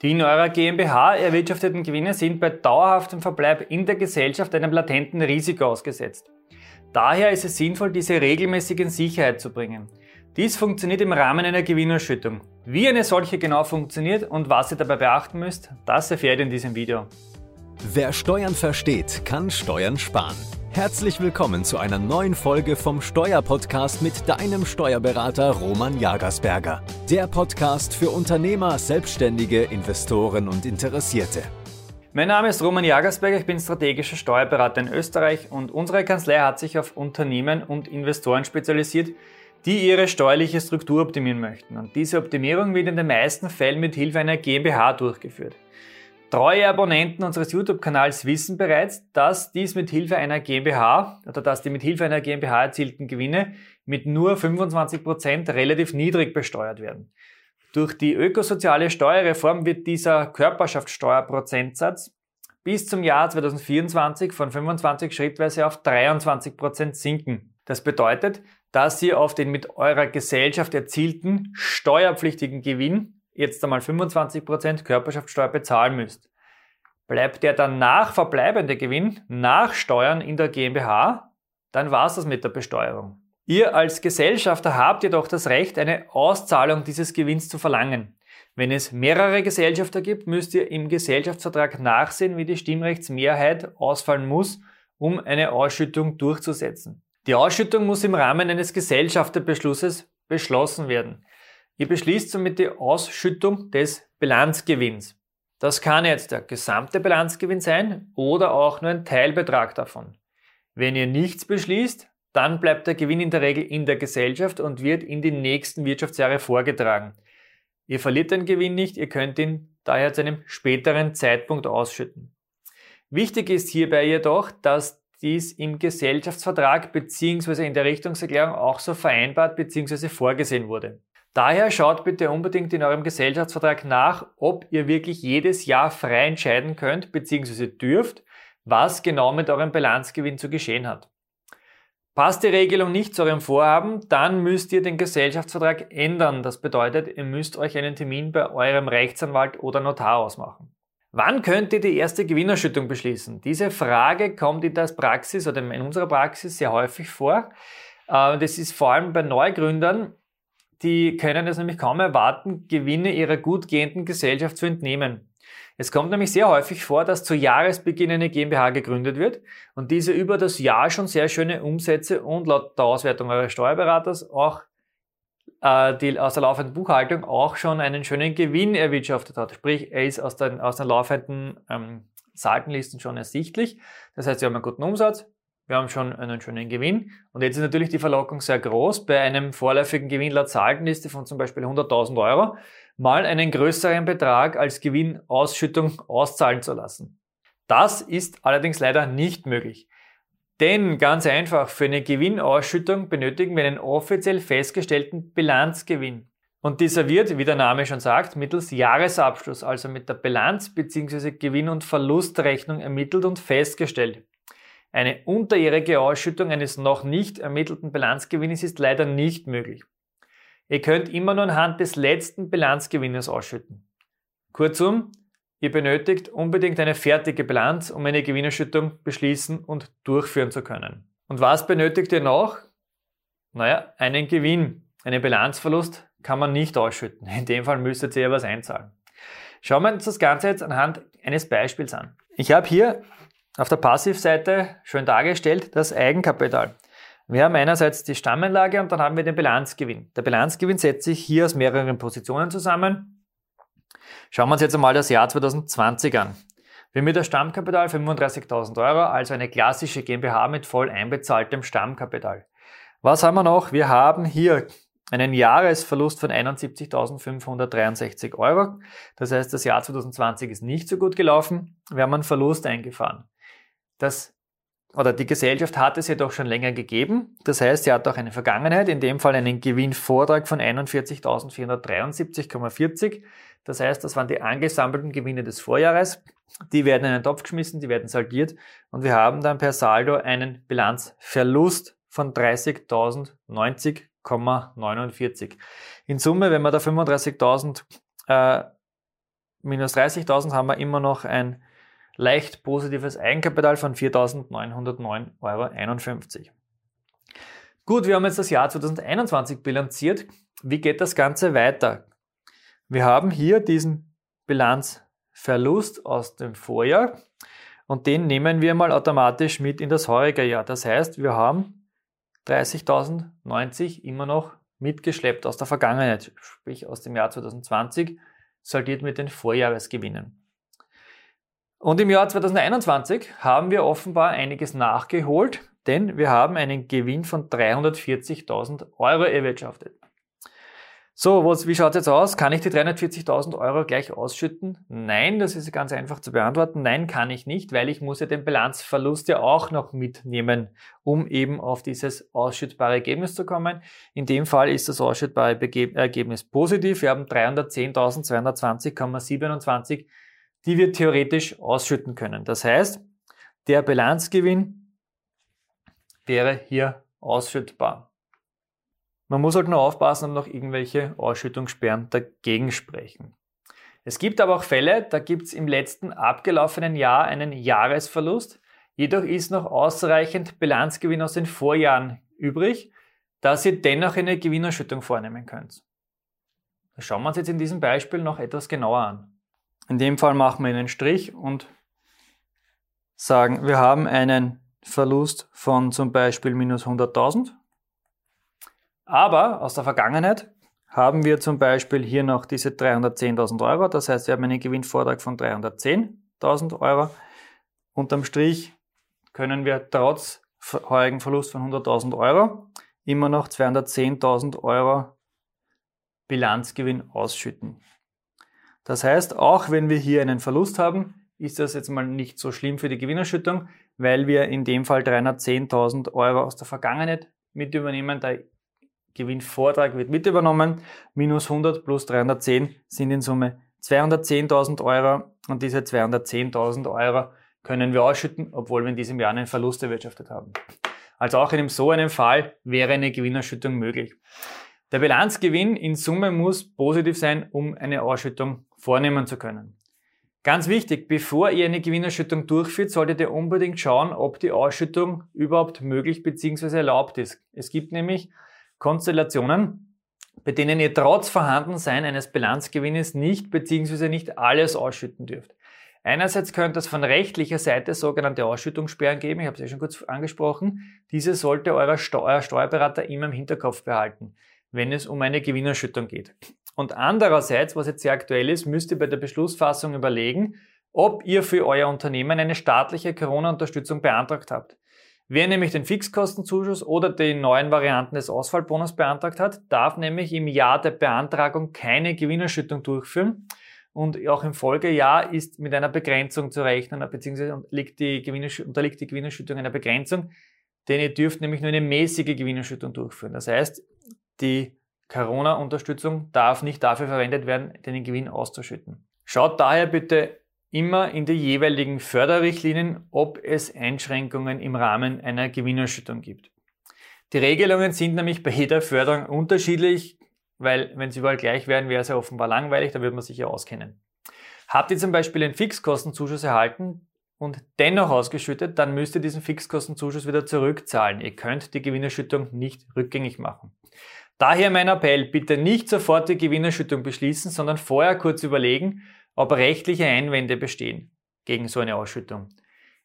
Die in eurer GmbH erwirtschafteten Gewinne sind bei dauerhaftem Verbleib in der Gesellschaft einem latenten Risiko ausgesetzt. Daher ist es sinnvoll, diese regelmäßig in Sicherheit zu bringen. Dies funktioniert im Rahmen einer Gewinnausschüttung. Wie eine solche genau funktioniert und was ihr dabei beachten müsst, das erfährt ihr in diesem Video. Wer Steuern versteht, kann Steuern sparen. Herzlich willkommen zu einer neuen Folge vom Steuerpodcast mit deinem Steuerberater Roman Jagersberger. Der Podcast für Unternehmer, Selbstständige, Investoren und Interessierte. Mein Name ist Roman Jagersberger, ich bin strategischer Steuerberater in Österreich und unsere Kanzlei hat sich auf Unternehmen und Investoren spezialisiert, die ihre steuerliche Struktur optimieren möchten. Und diese Optimierung wird in den meisten Fällen mit Hilfe einer GmbH durchgeführt. Treue Abonnenten unseres YouTube-Kanals wissen bereits, dass dies mit Hilfe einer GmbH oder dass die mit Hilfe einer GmbH erzielten Gewinne mit nur 25% relativ niedrig besteuert werden. Durch die ökosoziale Steuerreform wird dieser Körperschaftssteuerprozentsatz bis zum Jahr 2024 von 25 schrittweise auf 23% sinken. Das bedeutet, dass ihr auf den mit eurer Gesellschaft erzielten steuerpflichtigen Gewinn jetzt einmal 25% Körperschaftssteuer bezahlen müsst. Bleibt der danach verbleibende Gewinn nach Steuern in der GmbH, dann war's das mit der Besteuerung. Ihr als Gesellschafter habt jedoch das Recht, eine Auszahlung dieses Gewinns zu verlangen. Wenn es mehrere Gesellschafter gibt, müsst ihr im Gesellschaftsvertrag nachsehen, wie die Stimmrechtsmehrheit ausfallen muss, um eine Ausschüttung durchzusetzen. Die Ausschüttung muss im Rahmen eines Gesellschafterbeschlusses beschlossen werden. Ihr beschließt somit die Ausschüttung des Bilanzgewinns. Das kann jetzt der gesamte Bilanzgewinn sein oder auch nur ein Teilbetrag davon. Wenn ihr nichts beschließt, dann bleibt der Gewinn in der Regel in der Gesellschaft und wird in die nächsten Wirtschaftsjahre vorgetragen. Ihr verliert den Gewinn nicht, ihr könnt ihn daher zu einem späteren Zeitpunkt ausschütten. Wichtig ist hierbei jedoch, dass dies im Gesellschaftsvertrag bzw. in der Richtungserklärung auch so vereinbart bzw. vorgesehen wurde. Daher schaut bitte unbedingt in eurem Gesellschaftsvertrag nach, ob ihr wirklich jedes Jahr frei entscheiden könnt bzw. dürft, was genau mit eurem Bilanzgewinn zu geschehen hat. Passt die Regelung nicht zu eurem Vorhaben, dann müsst ihr den Gesellschaftsvertrag ändern. Das bedeutet, ihr müsst euch einen Termin bei eurem Rechtsanwalt oder Notar ausmachen. Wann könnt ihr die erste Gewinnerschüttung beschließen? Diese Frage kommt in der Praxis oder in unserer Praxis sehr häufig vor. Äh, das ist vor allem bei Neugründern die können es nämlich kaum erwarten, Gewinne ihrer gut gehenden Gesellschaft zu entnehmen. Es kommt nämlich sehr häufig vor, dass zu Jahresbeginn eine GmbH gegründet wird und diese über das Jahr schon sehr schöne Umsätze und laut der Auswertung eures Steuerberaters auch äh, die, aus der laufenden Buchhaltung auch schon einen schönen Gewinn erwirtschaftet hat. Sprich, er ist aus den, aus den laufenden ähm, Saltenlisten schon ersichtlich. Das heißt, sie haben einen guten Umsatz, wir haben schon einen schönen Gewinn. Und jetzt ist natürlich die Verlockung sehr groß, bei einem vorläufigen Gewinn laut Zahlenliste von zum Beispiel 100.000 Euro mal einen größeren Betrag als Gewinnausschüttung auszahlen zu lassen. Das ist allerdings leider nicht möglich. Denn ganz einfach, für eine Gewinnausschüttung benötigen wir einen offiziell festgestellten Bilanzgewinn. Und dieser wird, wie der Name schon sagt, mittels Jahresabschluss, also mit der Bilanz bzw. Gewinn- und Verlustrechnung ermittelt und festgestellt. Eine unterjährige Ausschüttung eines noch nicht ermittelten Bilanzgewinnes ist leider nicht möglich. Ihr könnt immer nur anhand des letzten Bilanzgewinnes ausschütten. Kurzum, ihr benötigt unbedingt eine fertige Bilanz, um eine Gewinnerschüttung beschließen und durchführen zu können. Und was benötigt ihr noch? Naja, einen Gewinn. Einen Bilanzverlust kann man nicht ausschütten. In dem Fall müsstet ihr ja was einzahlen. Schauen wir uns das Ganze jetzt anhand eines Beispiels an. Ich habe hier auf der Passivseite schön dargestellt das Eigenkapital. Wir haben einerseits die Stammanlage und dann haben wir den Bilanzgewinn. Der Bilanzgewinn setzt sich hier aus mehreren Positionen zusammen. Schauen wir uns jetzt einmal das Jahr 2020 an. Wir haben mit der Stammkapital 35.000 Euro, also eine klassische GmbH mit voll einbezahltem Stammkapital. Was haben wir noch? Wir haben hier einen Jahresverlust von 71.563 Euro. Das heißt, das Jahr 2020 ist nicht so gut gelaufen. Wir haben einen Verlust eingefahren. Das oder die Gesellschaft hat es jedoch schon länger gegeben. Das heißt, sie hat auch eine Vergangenheit, in dem Fall einen Gewinnvortrag von 41.473,40. Das heißt, das waren die angesammelten Gewinne des Vorjahres. Die werden in einen Topf geschmissen, die werden saldiert und wir haben dann per Saldo einen Bilanzverlust von 30.090,49. In Summe, wenn man da 35.000 äh, minus 30.000 haben wir immer noch ein leicht positives Eigenkapital von 4.909,51 Euro. Gut, wir haben jetzt das Jahr 2021 bilanziert. Wie geht das Ganze weiter? Wir haben hier diesen Bilanzverlust aus dem Vorjahr und den nehmen wir mal automatisch mit in das heurige Jahr. Das heißt, wir haben 30.090 immer noch mitgeschleppt aus der Vergangenheit, sprich aus dem Jahr 2020, saldiert mit den Vorjahresgewinnen. Und im Jahr 2021 haben wir offenbar einiges nachgeholt, denn wir haben einen Gewinn von 340.000 Euro erwirtschaftet. So, was, wie schaut es jetzt aus? Kann ich die 340.000 Euro gleich ausschütten? Nein, das ist ganz einfach zu beantworten. Nein, kann ich nicht, weil ich muss ja den Bilanzverlust ja auch noch mitnehmen, um eben auf dieses ausschüttbare Ergebnis zu kommen. In dem Fall ist das ausschüttbare Ergebnis positiv. Wir haben 310.220,27, die wir theoretisch ausschütten können. Das heißt, der Bilanzgewinn wäre hier ausschüttbar. Man muss halt nur aufpassen, ob noch irgendwelche Ausschüttungssperren dagegen sprechen. Es gibt aber auch Fälle, da gibt es im letzten abgelaufenen Jahr einen Jahresverlust, jedoch ist noch ausreichend Bilanzgewinn aus den Vorjahren übrig, dass ihr dennoch eine Gewinnerschüttung vornehmen könnt. Das schauen wir uns jetzt in diesem Beispiel noch etwas genauer an. In dem Fall machen wir einen Strich und sagen, wir haben einen Verlust von zum Beispiel minus 100.000 aber aus der Vergangenheit haben wir zum Beispiel hier noch diese 310.000 Euro. Das heißt, wir haben einen Gewinnvortrag von 310.000 Euro. Unterm Strich können wir trotz heurigen Verlust von 100.000 Euro immer noch 210.000 Euro Bilanzgewinn ausschütten. Das heißt, auch wenn wir hier einen Verlust haben, ist das jetzt mal nicht so schlimm für die Gewinnerschüttung, weil wir in dem Fall 310.000 Euro aus der Vergangenheit mit übernehmen. Da Gewinnvortrag wird mit übernommen. Minus 100 plus 310 sind in Summe 210.000 Euro und diese 210.000 Euro können wir ausschütten, obwohl wir in diesem Jahr einen Verlust erwirtschaftet haben. Also auch in so einem Fall wäre eine Gewinnerschüttung möglich. Der Bilanzgewinn in Summe muss positiv sein, um eine Ausschüttung vornehmen zu können. Ganz wichtig, bevor ihr eine Gewinnerschüttung durchführt, solltet ihr unbedingt schauen, ob die Ausschüttung überhaupt möglich bzw. erlaubt ist. Es gibt nämlich Konstellationen, bei denen ihr trotz Vorhandensein eines Bilanzgewinnes nicht bzw. nicht alles ausschütten dürft. Einerseits könnte es von rechtlicher Seite sogenannte Ausschüttungssperren geben, ich habe es ja schon kurz angesprochen. Diese sollte euer, Steu Steuerberater immer im Hinterkopf behalten, wenn es um eine Gewinnerschüttung geht. Und andererseits, was jetzt sehr aktuell ist, müsst ihr bei der Beschlussfassung überlegen, ob ihr für euer Unternehmen eine staatliche Corona-Unterstützung beantragt habt. Wer nämlich den Fixkostenzuschuss oder die neuen Varianten des Ausfallbonus beantragt hat, darf nämlich im Jahr der Beantragung keine Gewinnerschüttung durchführen. Und auch im Folgejahr ist mit einer Begrenzung zu rechnen, beziehungsweise unterliegt die, Gewinnerschüttung einer Begrenzung, denn ihr dürft nämlich nur eine mäßige Gewinnerschüttung durchführen. Das heißt, die Corona-Unterstützung darf nicht dafür verwendet werden, den Gewinn auszuschütten. Schaut daher bitte immer in die jeweiligen Förderrichtlinien, ob es Einschränkungen im Rahmen einer Gewinnerschüttung gibt. Die Regelungen sind nämlich bei jeder Förderung unterschiedlich, weil wenn sie überall gleich wären, wäre es ja offenbar langweilig, da würde man sich ja auskennen. Habt ihr zum Beispiel einen Fixkostenzuschuss erhalten und dennoch ausgeschüttet, dann müsst ihr diesen Fixkostenzuschuss wieder zurückzahlen. Ihr könnt die Gewinnerschüttung nicht rückgängig machen. Daher mein Appell, bitte nicht sofort die Gewinnerschüttung beschließen, sondern vorher kurz überlegen, ob rechtliche Einwände bestehen gegen so eine Ausschüttung.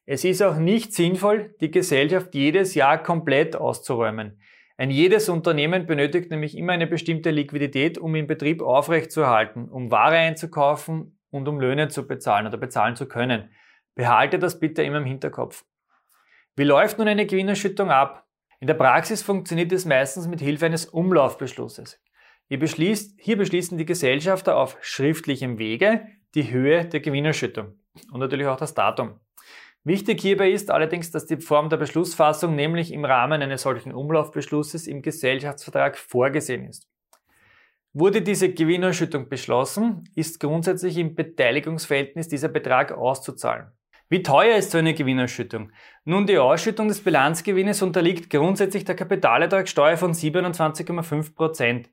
Es ist auch nicht sinnvoll, die Gesellschaft jedes Jahr komplett auszuräumen. Ein jedes Unternehmen benötigt nämlich immer eine bestimmte Liquidität, um den Betrieb aufrechtzuerhalten, um Ware einzukaufen und um Löhne zu bezahlen oder bezahlen zu können. Behalte das bitte immer im Hinterkopf. Wie läuft nun eine Gewinnerschüttung ab? In der Praxis funktioniert es meistens mit Hilfe eines Umlaufbeschlusses. Hier, beschließt, hier beschließen die Gesellschafter auf schriftlichem Wege die Höhe der Gewinnerschüttung und natürlich auch das Datum. Wichtig hierbei ist allerdings, dass die Form der Beschlussfassung nämlich im Rahmen eines solchen Umlaufbeschlusses im Gesellschaftsvertrag vorgesehen ist. Wurde diese Gewinnerschüttung beschlossen, ist grundsätzlich im Beteiligungsverhältnis dieser Betrag auszuzahlen. Wie teuer ist so eine Gewinnerschüttung? Nun, die Ausschüttung des Bilanzgewinnes unterliegt grundsätzlich der Kapitalertragssteuer von 27,5 Prozent.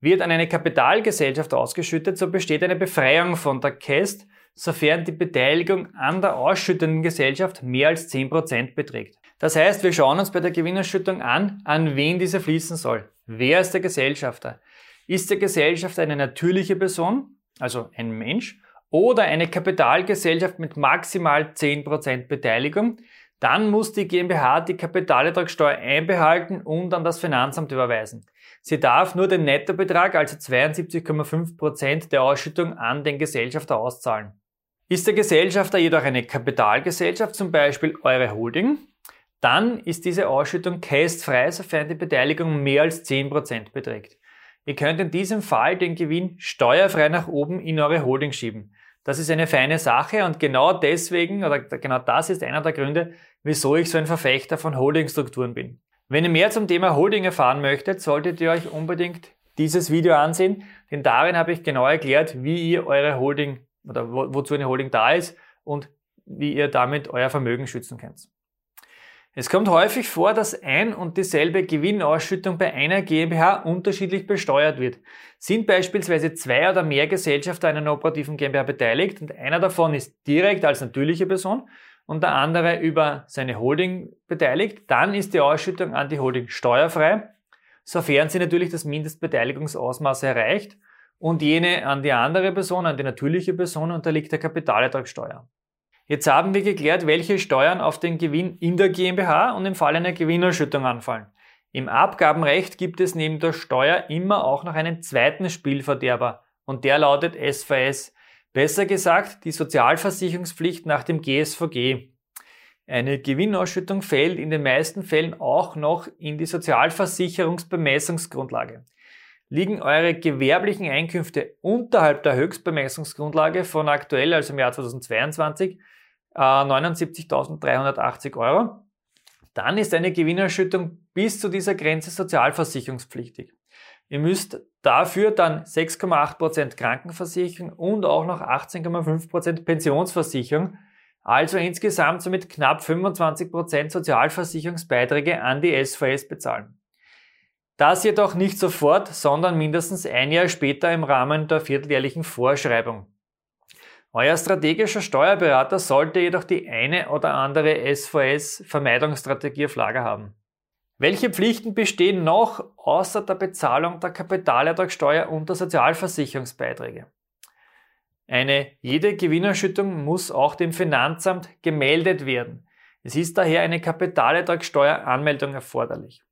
Wird an eine Kapitalgesellschaft ausgeschüttet, so besteht eine Befreiung von der KEST, sofern die Beteiligung an der ausschüttenden Gesellschaft mehr als 10% beträgt. Das heißt, wir schauen uns bei der Gewinnerschüttung an, an wen diese fließen soll. Wer ist der Gesellschafter? Ist der Gesellschafter eine natürliche Person, also ein Mensch, oder eine Kapitalgesellschaft mit maximal 10% Beteiligung, dann muss die GmbH die Kapitalertragssteuer einbehalten und an das Finanzamt überweisen. Sie darf nur den Nettobetrag, also 72,5% der Ausschüttung an den Gesellschafter auszahlen. Ist der Gesellschafter jedoch eine Kapitalgesellschaft, zum Beispiel eure Holding, dann ist diese Ausschüttung castefrei, sofern die Beteiligung mehr als 10% beträgt. Ihr könnt in diesem Fall den Gewinn steuerfrei nach oben in eure Holding schieben. Das ist eine feine Sache und genau deswegen, oder genau das ist einer der Gründe, wieso ich so ein Verfechter von Holdingstrukturen bin. Wenn ihr mehr zum Thema Holding erfahren möchtet, solltet ihr euch unbedingt dieses Video ansehen, denn darin habe ich genau erklärt, wie ihr eure Holding oder wo, wozu eine Holding da ist und wie ihr damit euer Vermögen schützen könnt. Es kommt häufig vor, dass ein und dieselbe Gewinnausschüttung bei einer GmbH unterschiedlich besteuert wird. Sind beispielsweise zwei oder mehr Gesellschafter an einer operativen GmbH beteiligt und einer davon ist direkt als natürliche Person und der andere über seine Holding beteiligt, dann ist die Ausschüttung an die Holding steuerfrei, sofern sie natürlich das Mindestbeteiligungsausmaß erreicht und jene an die andere Person, an die natürliche Person unterliegt der Kapitalertragssteuer. Jetzt haben wir geklärt, welche Steuern auf den Gewinn in der GmbH und im Fall einer Gewinnerschüttung anfallen. Im Abgabenrecht gibt es neben der Steuer immer auch noch einen zweiten Spielverderber und der lautet SVS. Besser gesagt, die Sozialversicherungspflicht nach dem GSVG. Eine Gewinnausschüttung fällt in den meisten Fällen auch noch in die Sozialversicherungsbemessungsgrundlage. Liegen eure gewerblichen Einkünfte unterhalb der Höchstbemessungsgrundlage von aktuell, also im Jahr 2022, 79.380 äh, Euro, dann ist eine Gewinnerschüttung bis zu dieser Grenze sozialversicherungspflichtig. Ihr müsst dafür dann 6,8% Krankenversicherung und auch noch 18,5% Pensionsversicherung, also insgesamt somit knapp 25% Sozialversicherungsbeiträge an die SVS bezahlen. Das jedoch nicht sofort, sondern mindestens ein Jahr später im Rahmen der vierteljährlichen Vorschreibung. Euer strategischer Steuerberater sollte jedoch die eine oder andere SVS-Vermeidungsstrategie auf Lager haben. Welche Pflichten bestehen noch außer der Bezahlung der Kapitalertragssteuer und der Sozialversicherungsbeiträge? Eine jede Gewinnerschüttung muss auch dem Finanzamt gemeldet werden. Es ist daher eine Kapitalertragssteueranmeldung erforderlich.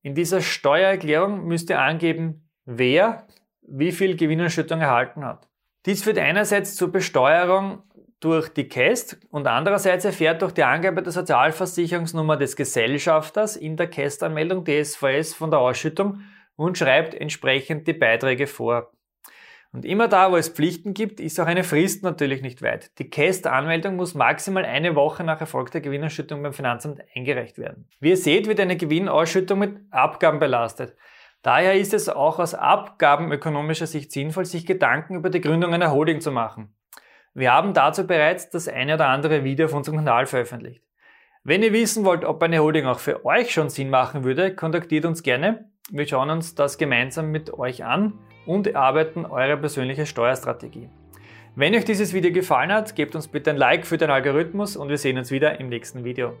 In dieser Steuererklärung müsst ihr angeben, wer wie viel Gewinnerschüttung erhalten hat. Dies führt einerseits zur Besteuerung durch die KEST und andererseits erfährt durch die Angabe der Sozialversicherungsnummer des Gesellschafters in der KEST-Anmeldung DSVS von der Ausschüttung und schreibt entsprechend die Beiträge vor. Und immer da, wo es Pflichten gibt, ist auch eine Frist natürlich nicht weit. Die KEST-Anmeldung muss maximal eine Woche nach erfolgter Gewinnausschüttung beim Finanzamt eingereicht werden. Wie ihr seht, wird eine Gewinnausschüttung mit Abgaben belastet. Daher ist es auch aus abgabenökonomischer Sicht sinnvoll, sich Gedanken über die Gründung einer Holding zu machen. Wir haben dazu bereits das eine oder andere Video auf unserem Kanal veröffentlicht. Wenn ihr wissen wollt, ob eine Holding auch für euch schon Sinn machen würde, kontaktiert uns gerne. Wir schauen uns das gemeinsam mit euch an und erarbeiten eure persönliche Steuerstrategie. Wenn euch dieses Video gefallen hat, gebt uns bitte ein Like für den Algorithmus und wir sehen uns wieder im nächsten Video.